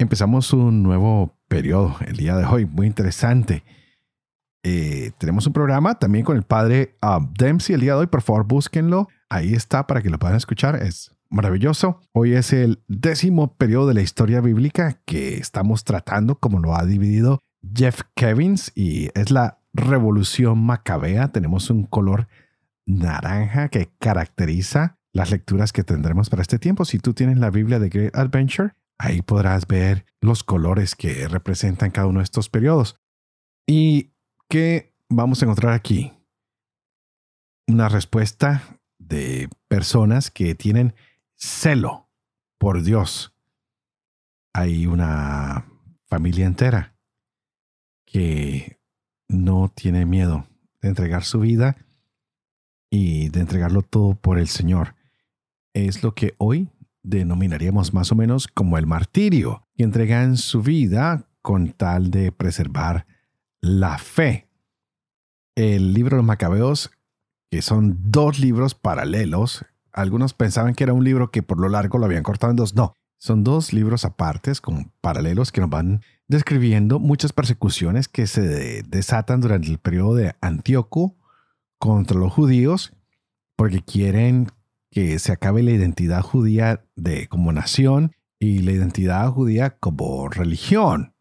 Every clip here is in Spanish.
Empezamos un nuevo periodo el día de hoy, muy interesante. Eh, tenemos un programa también con el padre uh, Dempsey el día de hoy, por favor búsquenlo, ahí está para que lo puedan escuchar, es maravilloso. Hoy es el décimo periodo de la historia bíblica que estamos tratando, como lo ha dividido Jeff Kevins, y es la revolución macabea. Tenemos un color naranja que caracteriza las lecturas que tendremos para este tiempo. Si tú tienes la Biblia de Great Adventure, Ahí podrás ver los colores que representan cada uno de estos periodos. ¿Y qué vamos a encontrar aquí? Una respuesta de personas que tienen celo por Dios. Hay una familia entera que no tiene miedo de entregar su vida y de entregarlo todo por el Señor. Es lo que hoy denominaríamos más o menos como el martirio, que entregan su vida con tal de preservar la fe. El libro de los Macabeos, que son dos libros paralelos, algunos pensaban que era un libro que por lo largo lo habían cortado en dos. No, son dos libros apartes, como paralelos, que nos van describiendo muchas persecuciones que se desatan durante el periodo de Antíoco contra los judíos, porque quieren que se acabe la identidad judía de, como nación y la identidad judía como religión.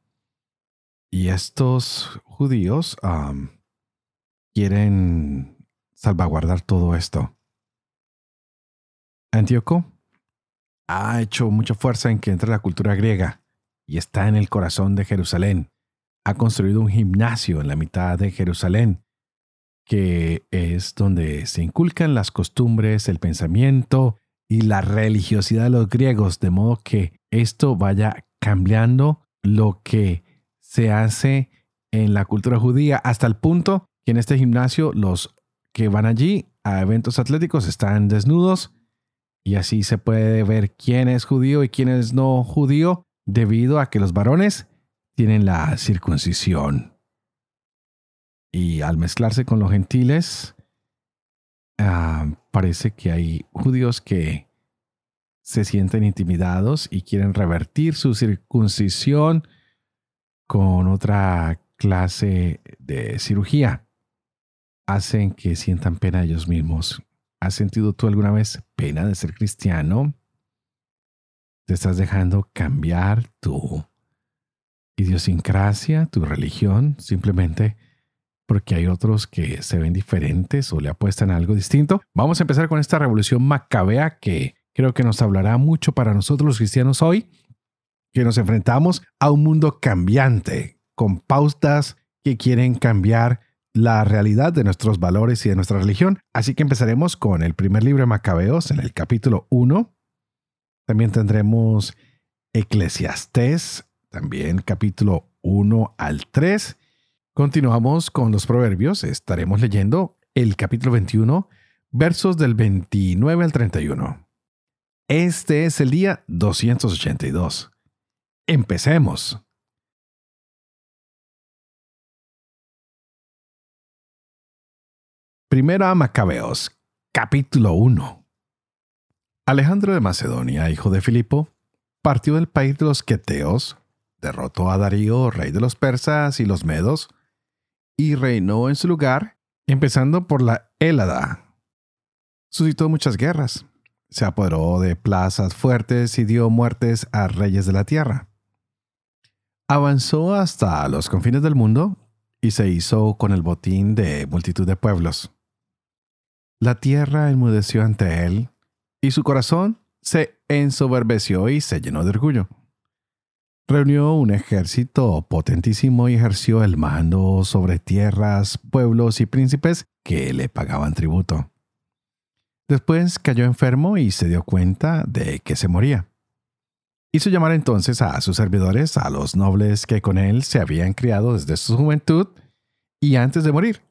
Y estos judíos quieren salvaguardar todo esto. Antíoco ha hecho mucha fuerza en que entre la cultura griega y está en el corazón de Jerusalén. Ha construido un gimnasio en la mitad de Jerusalén que es donde se inculcan las costumbres, el pensamiento y la religiosidad de los griegos, de modo que esto vaya cambiando lo que se hace en la cultura judía hasta el punto que en este gimnasio los que van allí a eventos atléticos están desnudos y así se puede ver quién es judío y quién es no judío debido a que los varones tienen la circuncisión. Y al mezclarse con los gentiles, ah, parece que hay judíos que se sienten intimidados y quieren revertir su circuncisión con otra clase de cirugía. Hacen que sientan pena ellos mismos. ¿Has sentido tú alguna vez pena de ser cristiano? ¿Te estás dejando cambiar tu idiosincrasia, tu religión, simplemente porque hay otros que se ven diferentes o le apuestan a algo distinto. Vamos a empezar con esta revolución macabea que creo que nos hablará mucho para nosotros los cristianos hoy, que nos enfrentamos a un mundo cambiante, con pautas que quieren cambiar la realidad de nuestros valores y de nuestra religión. Así que empezaremos con el primer libro de Macabeos en el capítulo 1. También tendremos Eclesiastés, también capítulo 1 al 3 Continuamos con los proverbios. Estaremos leyendo el capítulo 21, versos del 29 al 31. Este es el día 282. Empecemos. Primero a Macabeos, capítulo 1. Alejandro de Macedonia, hijo de Filipo, partió del país de los Queteos, derrotó a Darío, rey de los persas y los medos, y reinó en su lugar, empezando por la Hélada. Suscitó muchas guerras, se apoderó de plazas fuertes y dio muertes a reyes de la tierra. Avanzó hasta los confines del mundo y se hizo con el botín de multitud de pueblos. La tierra enmudeció ante él y su corazón se ensoberbeció y se llenó de orgullo reunió un ejército potentísimo y ejerció el mando sobre tierras, pueblos y príncipes que le pagaban tributo. Después cayó enfermo y se dio cuenta de que se moría. Hizo llamar entonces a sus servidores, a los nobles que con él se habían criado desde su juventud y antes de morir.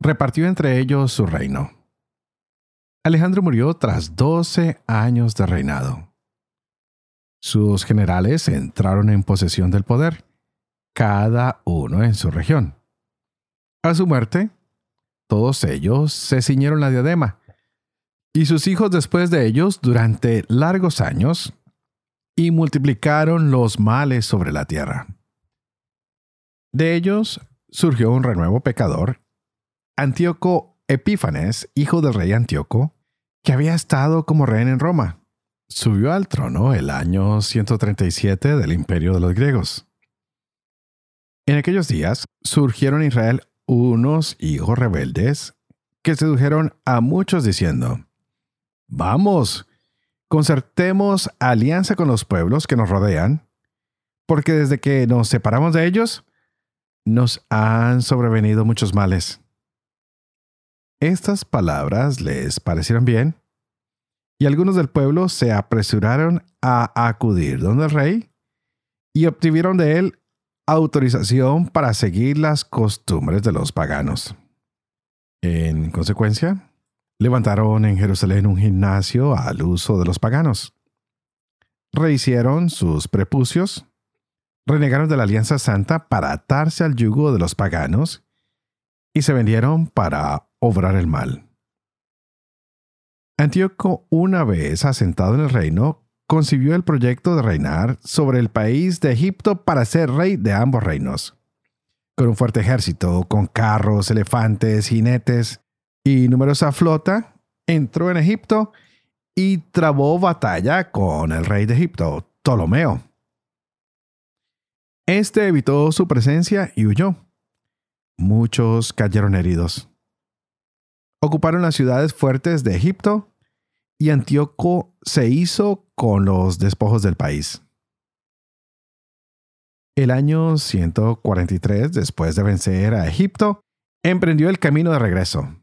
Repartió entre ellos su reino. Alejandro murió tras doce años de reinado. Sus generales entraron en posesión del poder, cada uno en su región. A su muerte, todos ellos se ciñeron la diadema, y sus hijos después de ellos durante largos años y multiplicaron los males sobre la tierra. De ellos surgió un renuevo pecador, Antíoco Epífanes, hijo del rey Antíoco, que había estado como rey en Roma. Subió al trono el año 137 del imperio de los griegos. En aquellos días surgieron en Israel unos hijos rebeldes que sedujeron a muchos diciendo, Vamos, concertemos alianza con los pueblos que nos rodean, porque desde que nos separamos de ellos, nos han sobrevenido muchos males. Estas palabras les parecieron bien, y algunos del pueblo se apresuraron a acudir donde el rey y obtuvieron de él autorización para seguir las costumbres de los paganos. En consecuencia, levantaron en Jerusalén un gimnasio al uso de los paganos. Rehicieron sus prepucios, renegaron de la alianza santa para atarse al yugo de los paganos y se vendieron para obrar el mal. Antíoco, una vez asentado en el reino, concibió el proyecto de reinar sobre el país de Egipto para ser rey de ambos reinos. Con un fuerte ejército, con carros, elefantes, jinetes y numerosa flota, entró en Egipto y trabó batalla con el rey de Egipto, Ptolomeo. Este evitó su presencia y huyó. Muchos cayeron heridos. Ocuparon las ciudades fuertes de Egipto y Antíoco se hizo con los despojos del país. El año 143, después de vencer a Egipto, emprendió el camino de regreso.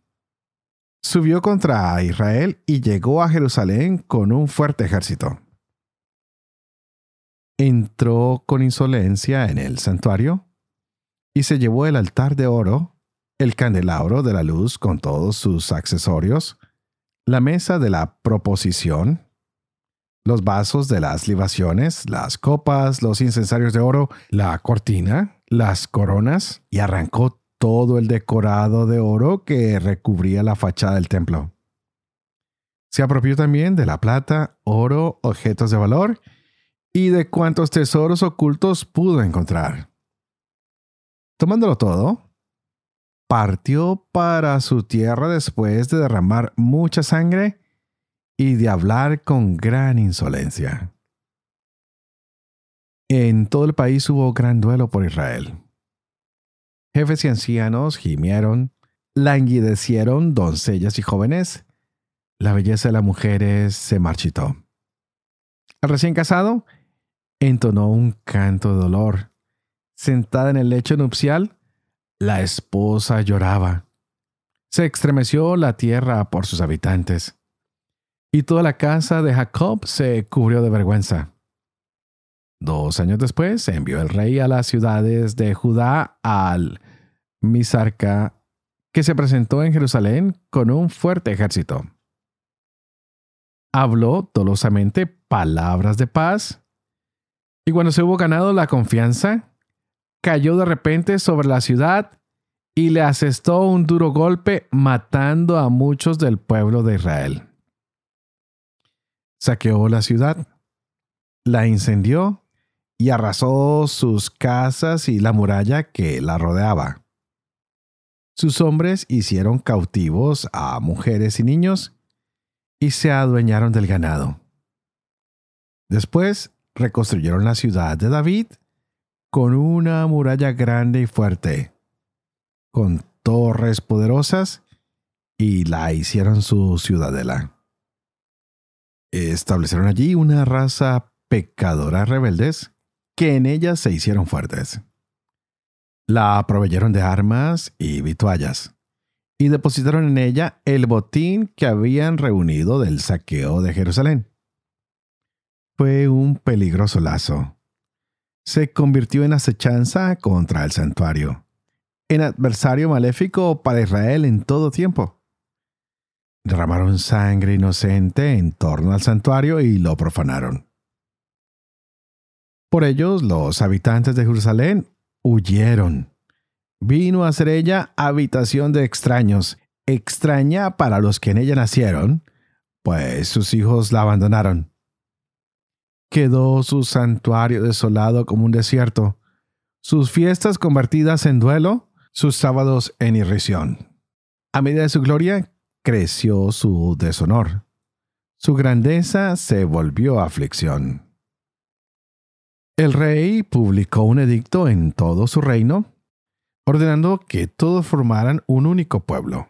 Subió contra Israel y llegó a Jerusalén con un fuerte ejército. Entró con insolencia en el santuario y se llevó el altar de oro, el candelabro de la luz con todos sus accesorios, la mesa de la proposición, los vasos de las libaciones, las copas, los incensarios de oro, la cortina, las coronas, y arrancó todo el decorado de oro que recubría la fachada del templo. Se apropió también de la plata, oro, objetos de valor y de cuantos tesoros ocultos pudo encontrar. Tomándolo todo, partió para su tierra después de derramar mucha sangre y de hablar con gran insolencia. En todo el país hubo gran duelo por Israel. Jefes y ancianos gimieron, languidecieron doncellas y jóvenes. La belleza de las mujeres se marchitó. El recién casado entonó un canto de dolor. Sentada en el lecho nupcial, la esposa lloraba. Se estremeció la tierra por sus habitantes. Y toda la casa de Jacob se cubrió de vergüenza. Dos años después envió el rey a las ciudades de Judá al Misarca, que se presentó en Jerusalén con un fuerte ejército. Habló dolosamente palabras de paz, y cuando se hubo ganado la confianza, cayó de repente sobre la ciudad y le asestó un duro golpe matando a muchos del pueblo de Israel. Saqueó la ciudad, la incendió y arrasó sus casas y la muralla que la rodeaba. Sus hombres hicieron cautivos a mujeres y niños y se adueñaron del ganado. Después reconstruyeron la ciudad de David con una muralla grande y fuerte, con torres poderosas, y la hicieron su ciudadela. Establecieron allí una raza pecadora rebeldes que en ella se hicieron fuertes. La proveyeron de armas y vituallas, y depositaron en ella el botín que habían reunido del saqueo de Jerusalén fue un peligroso lazo. Se convirtió en acechanza contra el santuario, en adversario maléfico para Israel en todo tiempo. Derramaron sangre inocente en torno al santuario y lo profanaron. Por ellos los habitantes de Jerusalén huyeron. Vino a ser ella habitación de extraños, extraña para los que en ella nacieron, pues sus hijos la abandonaron. Quedó su santuario desolado como un desierto, sus fiestas convertidas en duelo, sus sábados en irrisión. A medida de su gloria, creció su deshonor. Su grandeza se volvió aflicción. El rey publicó un edicto en todo su reino, ordenando que todos formaran un único pueblo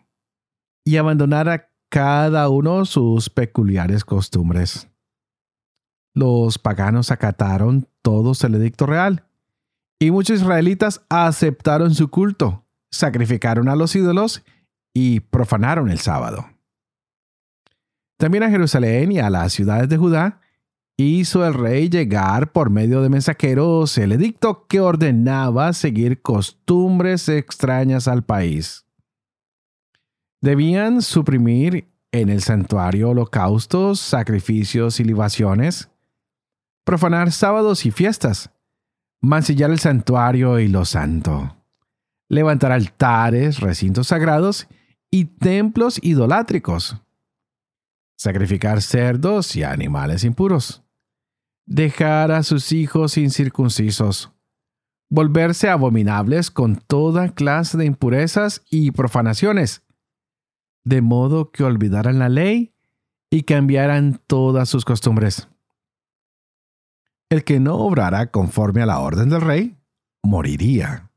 y abandonara cada uno sus peculiares costumbres. Los paganos acataron todos el edicto real, y muchos israelitas aceptaron su culto, sacrificaron a los ídolos y profanaron el sábado. También a Jerusalén y a las ciudades de Judá hizo el rey llegar por medio de mensajeros el edicto que ordenaba seguir costumbres extrañas al país. Debían suprimir en el santuario holocaustos, sacrificios y libaciones, profanar sábados y fiestas, mancillar el santuario y lo santo, levantar altares, recintos sagrados y templos idolátricos, sacrificar cerdos y animales impuros, dejar a sus hijos incircuncisos, volverse abominables con toda clase de impurezas y profanaciones, de modo que olvidaran la ley y cambiaran todas sus costumbres. El que no obrara conforme a la orden del rey, moriría.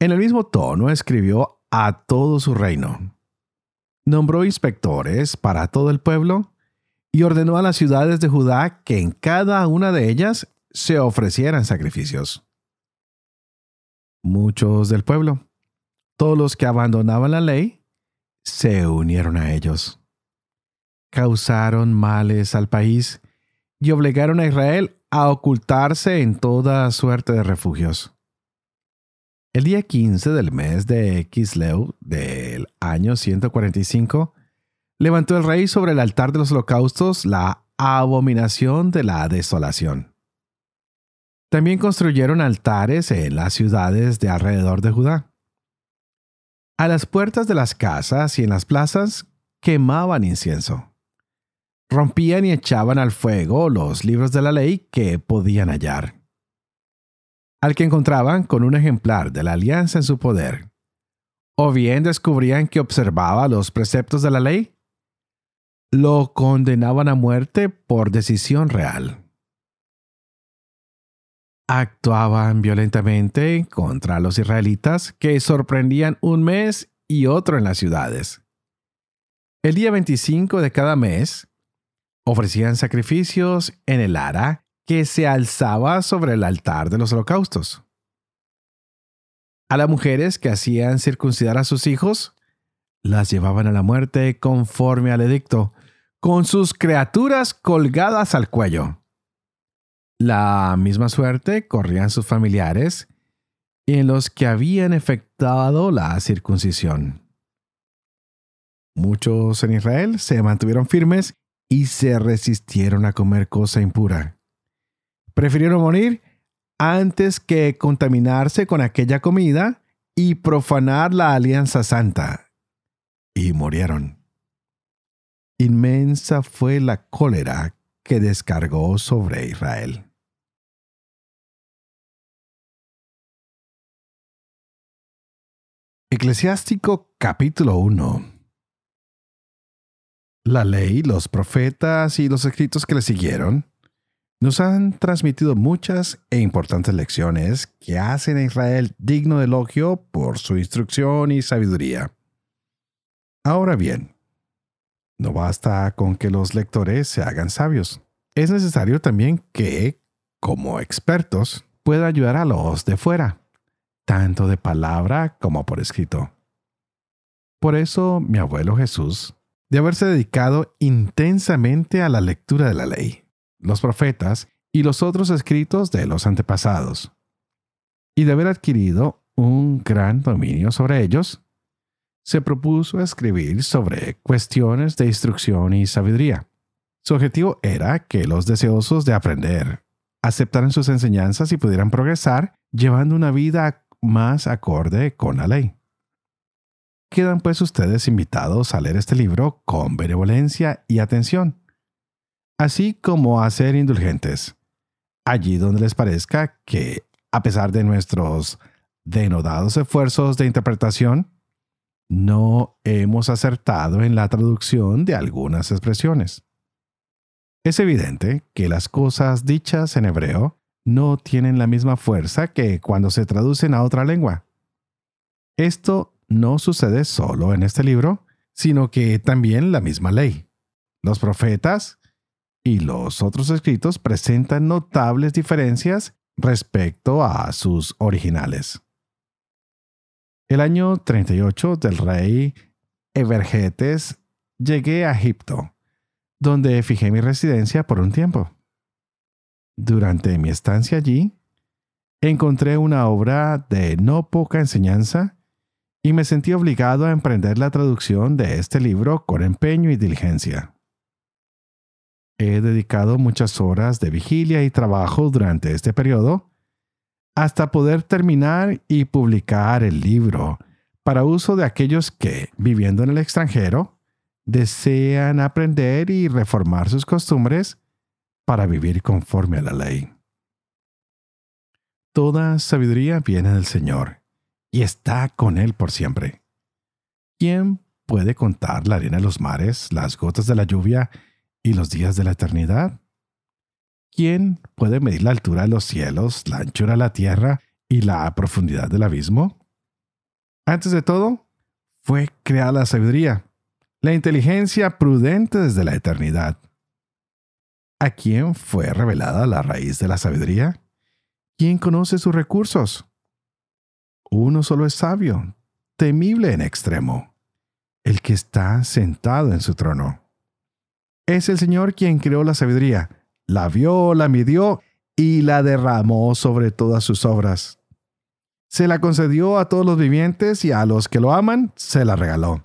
En el mismo tono escribió a todo su reino. Nombró inspectores para todo el pueblo y ordenó a las ciudades de Judá que en cada una de ellas se ofrecieran sacrificios. Muchos del pueblo, todos los que abandonaban la ley, se unieron a ellos. Causaron males al país y obligaron a Israel a ocultarse en toda suerte de refugios. El día 15 del mes de Kisleu del año 145, levantó el rey sobre el altar de los holocaustos la abominación de la desolación. También construyeron altares en las ciudades de alrededor de Judá. A las puertas de las casas y en las plazas quemaban incienso. Rompían y echaban al fuego los libros de la ley que podían hallar al que encontraban con un ejemplar de la alianza en su poder, o bien descubrían que observaba los preceptos de la ley, lo condenaban a muerte por decisión real. Actuaban violentamente contra los israelitas que sorprendían un mes y otro en las ciudades. El día 25 de cada mes ofrecían sacrificios en el Ara que se alzaba sobre el altar de los holocaustos. A las mujeres que hacían circuncidar a sus hijos, las llevaban a la muerte conforme al edicto, con sus criaturas colgadas al cuello. La misma suerte corrían sus familiares y en los que habían efectuado la circuncisión. Muchos en Israel se mantuvieron firmes y se resistieron a comer cosa impura. Prefirieron morir antes que contaminarse con aquella comida y profanar la alianza santa. Y murieron. Inmensa fue la cólera que descargó sobre Israel. Eclesiástico capítulo 1 La ley, los profetas y los escritos que le siguieron nos han transmitido muchas e importantes lecciones que hacen a Israel digno de elogio por su instrucción y sabiduría. Ahora bien, no basta con que los lectores se hagan sabios. Es necesario también que, como expertos, puedan ayudar a los de fuera, tanto de palabra como por escrito. Por eso mi abuelo Jesús de haberse dedicado intensamente a la lectura de la ley, los profetas y los otros escritos de los antepasados, y de haber adquirido un gran dominio sobre ellos, se propuso escribir sobre cuestiones de instrucción y sabiduría. Su objetivo era que los deseosos de aprender aceptaran sus enseñanzas y pudieran progresar llevando una vida más acorde con la ley. Quedan pues ustedes invitados a leer este libro con benevolencia y atención, así como a ser indulgentes, allí donde les parezca que, a pesar de nuestros denodados esfuerzos de interpretación, no hemos acertado en la traducción de algunas expresiones. Es evidente que las cosas dichas en hebreo no tienen la misma fuerza que cuando se traducen a otra lengua. Esto no sucede solo en este libro, sino que también la misma ley. Los profetas y los otros escritos presentan notables diferencias respecto a sus originales. El año 38 del rey Evergetes llegué a Egipto, donde fijé mi residencia por un tiempo. Durante mi estancia allí, encontré una obra de no poca enseñanza y me sentí obligado a emprender la traducción de este libro con empeño y diligencia. He dedicado muchas horas de vigilia y trabajo durante este periodo hasta poder terminar y publicar el libro para uso de aquellos que, viviendo en el extranjero, desean aprender y reformar sus costumbres para vivir conforme a la ley. Toda sabiduría viene del Señor y está con Él por siempre. ¿Quién puede contar la arena de los mares, las gotas de la lluvia y los días de la eternidad? ¿Quién puede medir la altura de los cielos, la anchura de la tierra y la profundidad del abismo? Antes de todo, fue creada la sabiduría, la inteligencia prudente desde la eternidad. ¿A quién fue revelada la raíz de la sabiduría? ¿Quién conoce sus recursos? Uno solo es sabio, temible en extremo, el que está sentado en su trono. Es el Señor quien creó la sabiduría, la vio, la midió y la derramó sobre todas sus obras. Se la concedió a todos los vivientes y a los que lo aman se la regaló.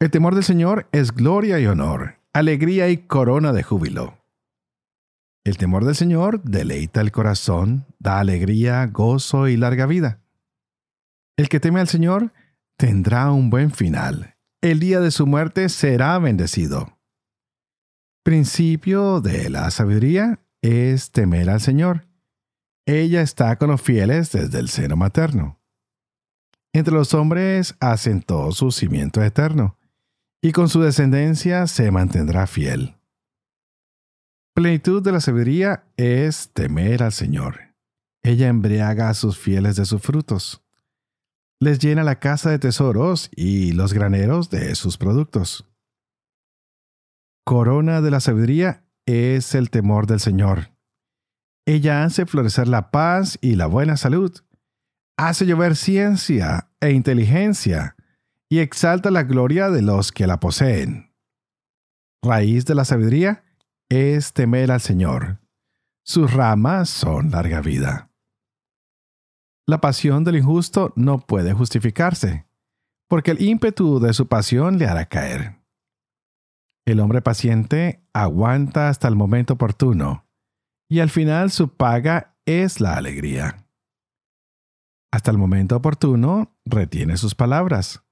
El temor del Señor es gloria y honor, alegría y corona de júbilo. El temor del Señor deleita el corazón, da alegría, gozo y larga vida. El que teme al Señor tendrá un buen final. El día de su muerte será bendecido. Principio de la sabiduría es temer al Señor. Ella está con los fieles desde el seno materno. Entre los hombres asentó su cimiento eterno, y con su descendencia se mantendrá fiel. Plenitud de la sabiduría es temer al Señor. Ella embriaga a sus fieles de sus frutos. Les llena la casa de tesoros y los graneros de sus productos. Corona de la sabiduría es el temor del Señor. Ella hace florecer la paz y la buena salud. Hace llover ciencia e inteligencia y exalta la gloria de los que la poseen. Raíz de la sabiduría es temer al Señor. Sus ramas son larga vida. La pasión del injusto no puede justificarse, porque el ímpetu de su pasión le hará caer. El hombre paciente aguanta hasta el momento oportuno, y al final su paga es la alegría. Hasta el momento oportuno retiene sus palabras.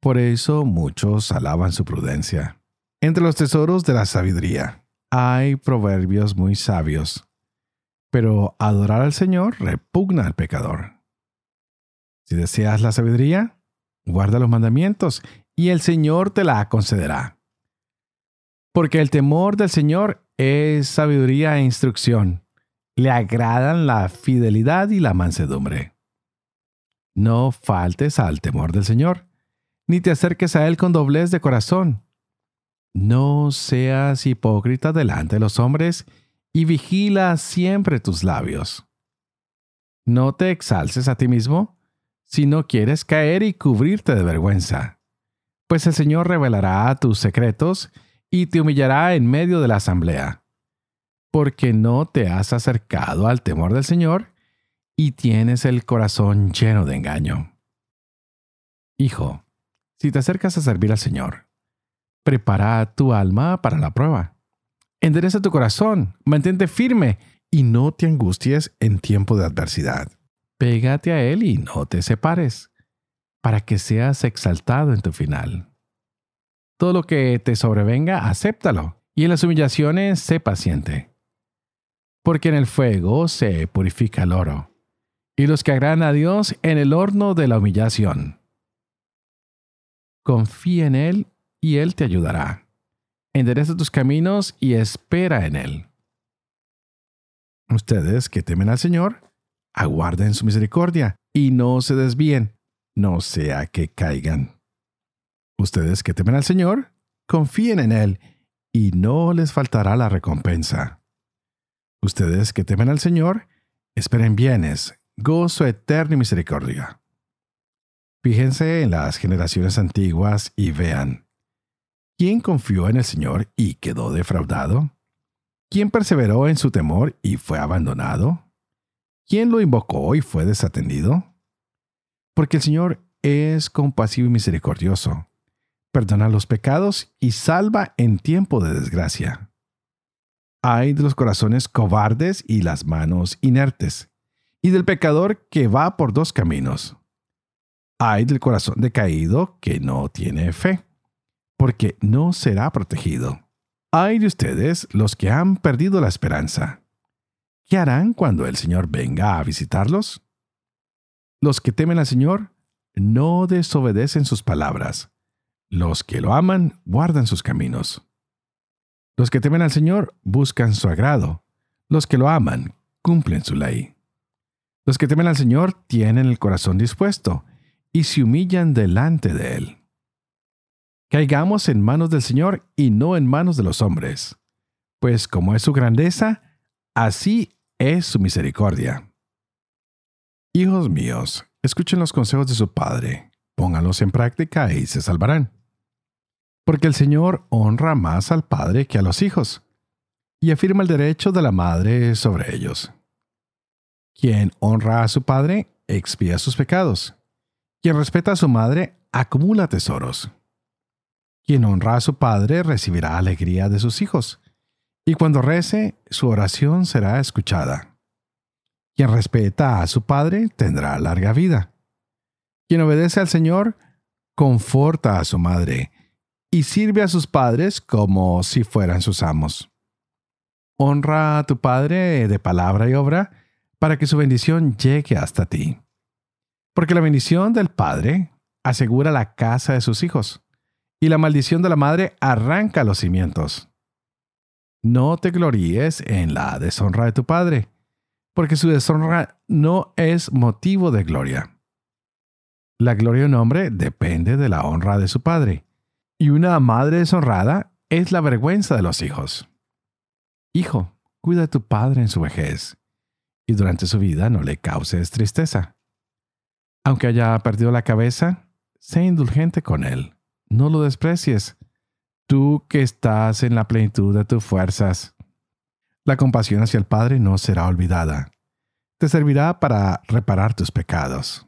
Por eso muchos alaban su prudencia. Entre los tesoros de la sabiduría hay proverbios muy sabios, pero adorar al Señor repugna al pecador. Si deseas la sabiduría, guarda los mandamientos y el Señor te la concederá. Porque el temor del Señor es sabiduría e instrucción. Le agradan la fidelidad y la mansedumbre. No faltes al temor del Señor, ni te acerques a Él con doblez de corazón no seas hipócrita delante de los hombres y vigila siempre tus labios. No te exalces a ti mismo si no quieres caer y cubrirte de vergüenza, Pues el Señor revelará tus secretos y te humillará en medio de la asamblea, porque no te has acercado al temor del Señor y tienes el corazón lleno de engaño. Hijo, si te acercas a servir al Señor, prepara tu alma para la prueba. Endereza tu corazón, mantente firme y no te angusties en tiempo de adversidad. Pégate a Él y no te separes, para que seas exaltado en tu final. Todo lo que te sobrevenga, acéptalo, y en las humillaciones sé paciente. Porque en el fuego se purifica el oro, y los que agradan a Dios en el horno de la humillación. Confía en Él y Él te ayudará. Endereza tus caminos y espera en Él. Ustedes que temen al Señor, aguarden su misericordia y no se desvíen, no sea que caigan. Ustedes que temen al Señor, confíen en Él y no les faltará la recompensa. Ustedes que temen al Señor, esperen bienes, gozo eterno y misericordia. Fíjense en las generaciones antiguas y vean. ¿Quién confió en el Señor y quedó defraudado? ¿Quién perseveró en su temor y fue abandonado? ¿Quién lo invocó y fue desatendido? Porque el Señor es compasivo y misericordioso, perdona los pecados y salva en tiempo de desgracia. Hay de los corazones cobardes y las manos inertes, y del pecador que va por dos caminos. Hay del corazón decaído que no tiene fe, porque no será protegido. Hay de ustedes los que han perdido la esperanza. ¿Qué harán cuando el Señor venga a visitarlos? Los que temen al Señor no desobedecen sus palabras. Los que lo aman guardan sus caminos. Los que temen al Señor buscan su agrado. Los que lo aman cumplen su ley. Los que temen al Señor tienen el corazón dispuesto y se humillan delante de Él. Caigamos en manos del Señor y no en manos de los hombres, pues como es su grandeza, así es su misericordia. Hijos míos, escuchen los consejos de su Padre, pónganlos en práctica y se salvarán. Porque el Señor honra más al Padre que a los hijos, y afirma el derecho de la madre sobre ellos. Quien honra a su Padre expía sus pecados quien respeta a su madre acumula tesoros. Quien honra a su padre recibirá alegría de sus hijos, y cuando rece, su oración será escuchada. Quien respeta a su padre tendrá larga vida. Quien obedece al Señor, conforta a su madre, y sirve a sus padres como si fueran sus amos. Honra a tu padre de palabra y obra, para que su bendición llegue hasta ti. Porque la bendición del padre asegura la casa de sus hijos, y la maldición de la madre arranca los cimientos. No te gloríes en la deshonra de tu padre, porque su deshonra no es motivo de gloria. La gloria de un hombre depende de la honra de su padre, y una madre deshonrada es la vergüenza de los hijos. Hijo, cuida de tu padre en su vejez, y durante su vida no le causes tristeza aunque haya perdido la cabeza, sé indulgente con él. No lo desprecies. Tú que estás en la plenitud de tus fuerzas. La compasión hacia el Padre no será olvidada. Te servirá para reparar tus pecados.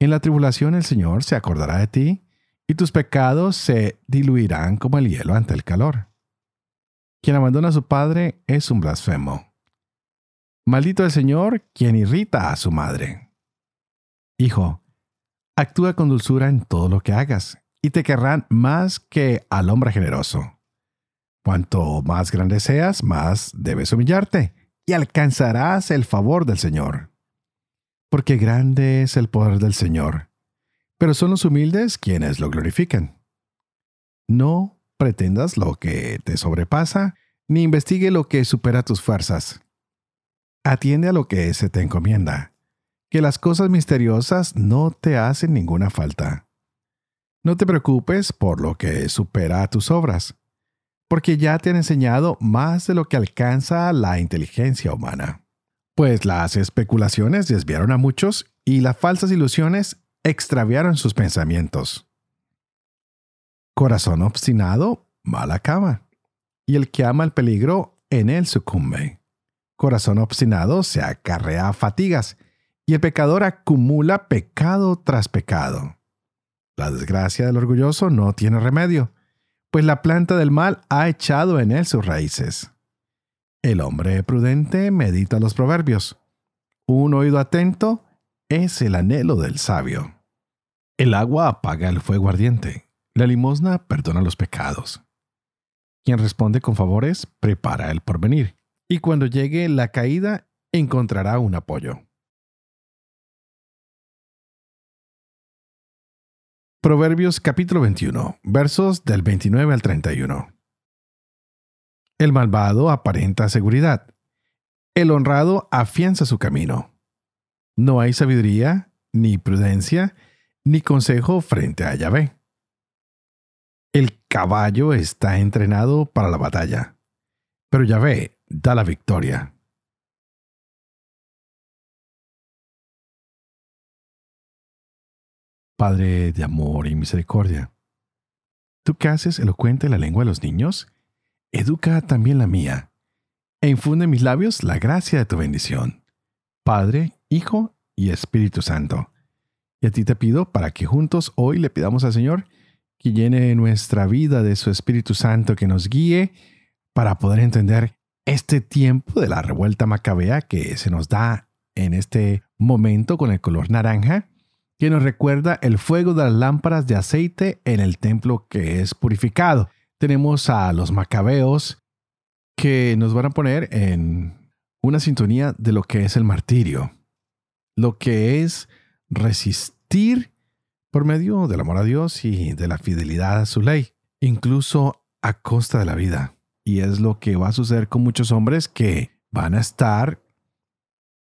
En la tribulación el Señor se acordará de ti, y tus pecados se diluirán como el hielo ante el calor. Quien abandona a su padre es un blasfemo. Maldito el Señor quien irrita a su madre. Hijo, actúa con dulzura en todo lo que hagas, y te querrán más que al hombre generoso. Cuanto más grande seas, más debes humillarte, y alcanzarás el favor del Señor. Porque grande es el poder del Señor, pero son los humildes quienes lo glorifican. No pretendas lo que te sobrepasa, ni investigue lo que supera tus fuerzas. Atiende a lo que se te encomienda que las cosas misteriosas no te hacen ninguna falta. No te preocupes por lo que supera a tus obras, porque ya te han enseñado más de lo que alcanza la inteligencia humana. Pues las especulaciones desviaron a muchos y las falsas ilusiones extraviaron sus pensamientos. Corazón obstinado, mal acaba. Y el que ama el peligro, en él sucumbe. Corazón obstinado se acarrea fatigas, y el pecador acumula pecado tras pecado. La desgracia del orgulloso no tiene remedio, pues la planta del mal ha echado en él sus raíces. El hombre prudente medita los proverbios. Un oído atento es el anhelo del sabio. El agua apaga el fuego ardiente. La limosna perdona los pecados. Quien responde con favores prepara el porvenir. Y cuando llegue la caída, encontrará un apoyo. Proverbios capítulo 21, versos del 29 al 31. El malvado aparenta seguridad. El honrado afianza su camino. No hay sabiduría, ni prudencia, ni consejo frente a Yahvé. El caballo está entrenado para la batalla, pero Yahvé da la victoria. Padre de amor y misericordia, tú que haces elocuente la lengua de los niños, educa también la mía, e infunde en mis labios la gracia de tu bendición. Padre, Hijo y Espíritu Santo. Y a ti te pido para que juntos hoy le pidamos al Señor que llene nuestra vida de su Espíritu Santo, que nos guíe para poder entender este tiempo de la revuelta macabea que se nos da en este momento con el color naranja, que nos recuerda el fuego de las lámparas de aceite en el templo que es purificado tenemos a los macabeos que nos van a poner en una sintonía de lo que es el martirio, lo que es resistir por medio del amor a Dios y de la fidelidad a su ley, incluso a costa de la vida. Y es lo que va a suceder con muchos hombres que van a estar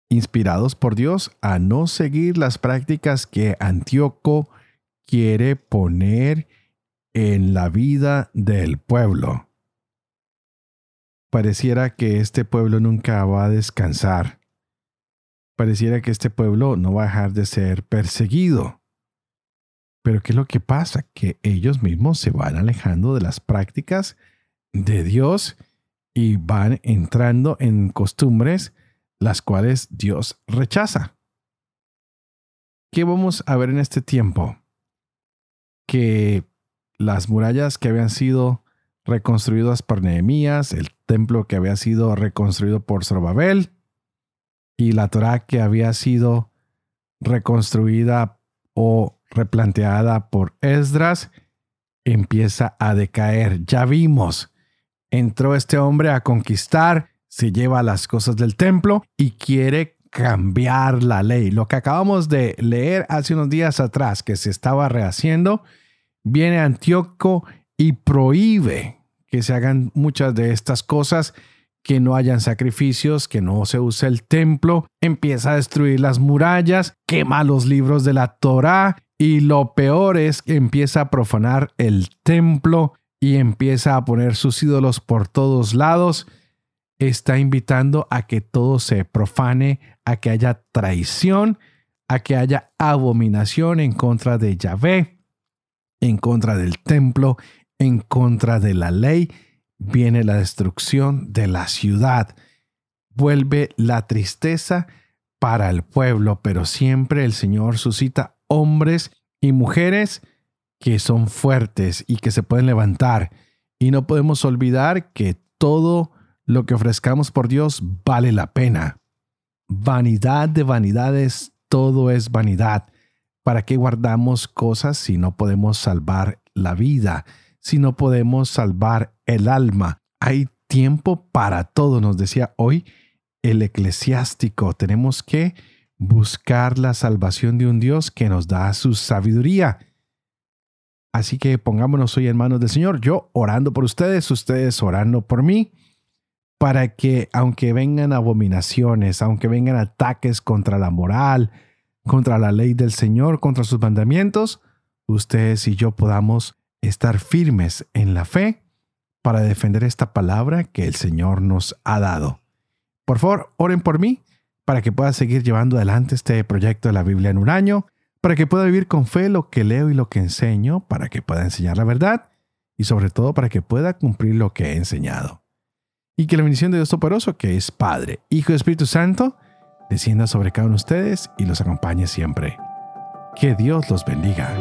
inspirados por Dios a no seguir las prácticas que Antíoco quiere poner en la vida del pueblo. Pareciera que este pueblo nunca va a descansar. Pareciera que este pueblo no va a dejar de ser perseguido. Pero ¿qué es lo que pasa? Que ellos mismos se van alejando de las prácticas de Dios y van entrando en costumbres las cuales Dios rechaza. ¿Qué vamos a ver en este tiempo? Que las murallas que habían sido reconstruidas por Nehemías, el templo que había sido reconstruido por Zorobabel y la Torá que había sido reconstruida o replanteada por Esdras empieza a decaer. Ya vimos, entró este hombre a conquistar, se lleva las cosas del templo y quiere cambiar la ley. Lo que acabamos de leer hace unos días atrás, que se estaba rehaciendo, viene Antíoco y prohíbe que se hagan muchas de estas cosas, que no hayan sacrificios, que no se use el templo, empieza a destruir las murallas, quema los libros de la Torá y lo peor es que empieza a profanar el templo y empieza a poner sus ídolos por todos lados. Está invitando a que todo se profane, a que haya traición, a que haya abominación en contra de Yahvé en contra del templo, en contra de la ley, viene la destrucción de la ciudad. Vuelve la tristeza para el pueblo, pero siempre el Señor suscita hombres y mujeres que son fuertes y que se pueden levantar. Y no podemos olvidar que todo lo que ofrezcamos por Dios vale la pena. Vanidad de vanidades, todo es vanidad. ¿Para qué guardamos cosas si no podemos salvar la vida, si no podemos salvar el alma? Hay tiempo para todo, nos decía hoy el eclesiástico. Tenemos que buscar la salvación de un Dios que nos da su sabiduría. Así que pongámonos hoy en manos del Señor, yo orando por ustedes, ustedes orando por mí, para que aunque vengan abominaciones, aunque vengan ataques contra la moral, contra la ley del Señor, contra sus mandamientos, ustedes y yo podamos estar firmes en la fe para defender esta palabra que el Señor nos ha dado. Por favor, oren por mí para que pueda seguir llevando adelante este proyecto de la Biblia en un año, para que pueda vivir con fe lo que leo y lo que enseño, para que pueda enseñar la verdad y sobre todo para que pueda cumplir lo que he enseñado. Y que la bendición de Dios Toporoso, que es Padre, Hijo y Espíritu Santo, descienda sobre cada uno de ustedes y los acompañe siempre. Que Dios los bendiga.